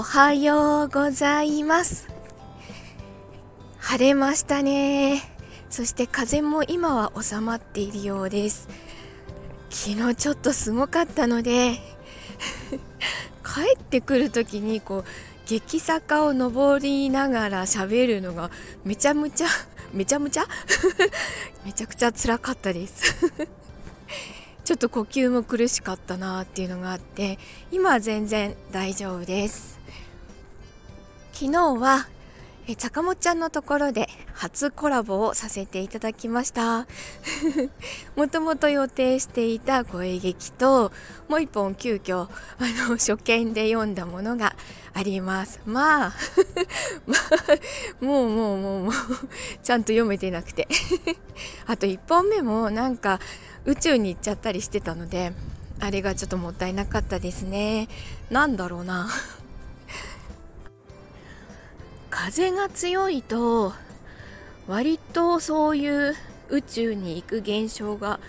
おはようございます。晴れましたね。そして風も今は収まっているようです。昨日ちょっとすごかったので 帰ってくる時にこう激坂を登りながら喋るのがめちゃむちゃめちゃむちゃ？めちゃくちゃ辛かったです。ちょっと呼吸も苦しかったなっていうのがあって今は全然大丈夫です。昨日はえちゃかもちゃんのところで初コラボをさせていただきました。もともと予定していた声劇ともう一本急遽あの初見で読んだものがあります。まあ まあもうもうもうもうちゃんと読めてなくて。あと1本目もなんか宇宙に行っちゃったりしてたのであれがちょっともったいなかったですね。なんだろうな。風が強いと割とそういう宇宙に行く現象が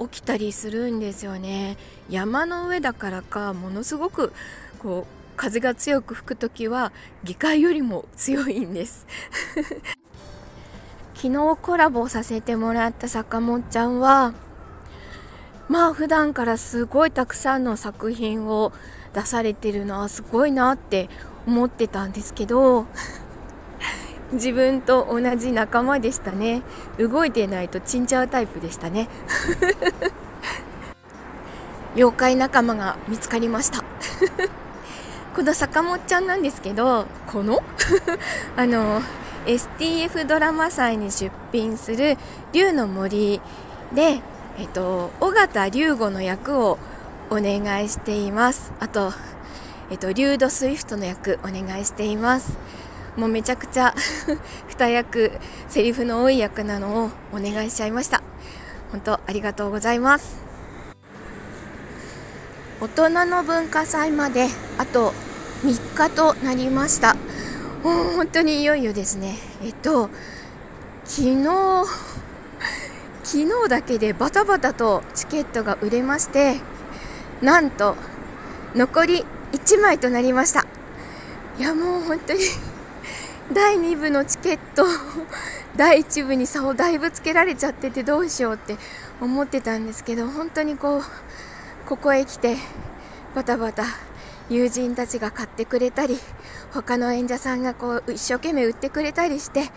起きたりするんですよね。山の上だからかものすごくこう風が強く吹く時は議会よりも強いんです。昨日コラボさせてもらった坂本ちゃんはまあ普段からすごいたくさんの作品を出されてるのはすごいなって思ってたんですけど自分と同じ仲間でしたね動いてないとチンジャータイプでしたね 妖怪仲間が見つかりました この坂本ちゃんなんですけどこの？あの STF ドラマ祭に出品する「竜の森」でえっと、尾形龍吾の役をお願いしています。あと、えっと、リュード・スイフトの役お願いしています。もうめちゃくちゃ 二役、セリフの多い役なのをお願いしちゃいました。本当ありがとうございます。大人の文化祭まであと3日となりました。本当にいよいよですね。えっと、昨日、昨日だけでバタバタとチケットが売れましてなんと残り1枚となりましたいやもう本当に第2部のチケット 第1部に差をだいぶつけられちゃっててどうしようって思ってたんですけど本当にこうここへ来てバタバタ友人たちが買ってくれたり他の演者さんがこう一生懸命売ってくれたりして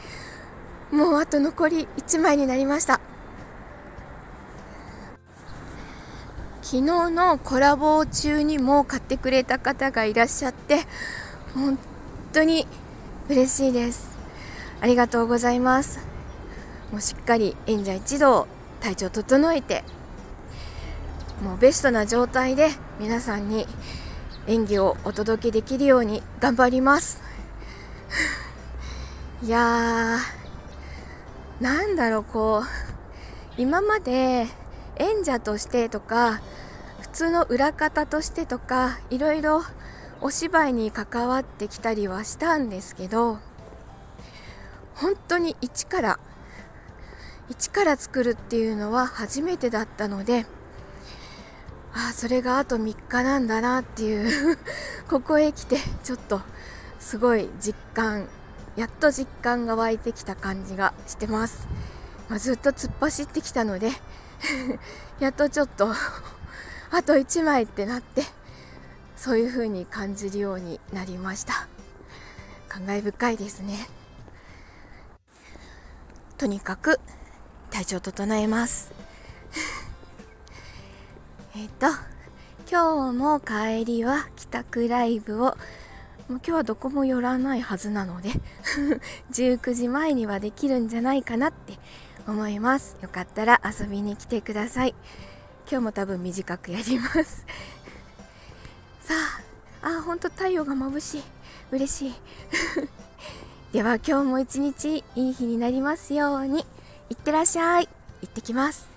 もうあと残り1枚になりました。昨日のコラボ中にも買ってくれた方がいらっしゃって本当に嬉しいです。ありがとうございます。もうしっかり演者一同体調整えてもうベストな状態で皆さんに演技をお届けできるように頑張ります。いやーなんだろうこう今まで演者としてとか普通の裏方としてとかいろいろお芝居に関わってきたりはしたんですけど本当に一から一から作るっていうのは初めてだったのでああそれがあと3日なんだなっていう ここへ来てちょっとすごい実感やっと実感が湧いてきた感じがしてます、まあ、ずっと突っ走ってきたので やっとちょっとあと1枚ってなってそういう風に感じるようになりました。感慨深いですね。とにかく体調整えます。えっと今日も帰りは帰宅ライブをもう今日はどこも寄らないはずなので 19時前にはできるんじゃないかなって思います。よかったら遊びに来てください。今日も多分短くやります。さああ本当太陽が眩しい。嬉しい。では今日も一日いい日になりますように。いってらっしゃい。行ってきます。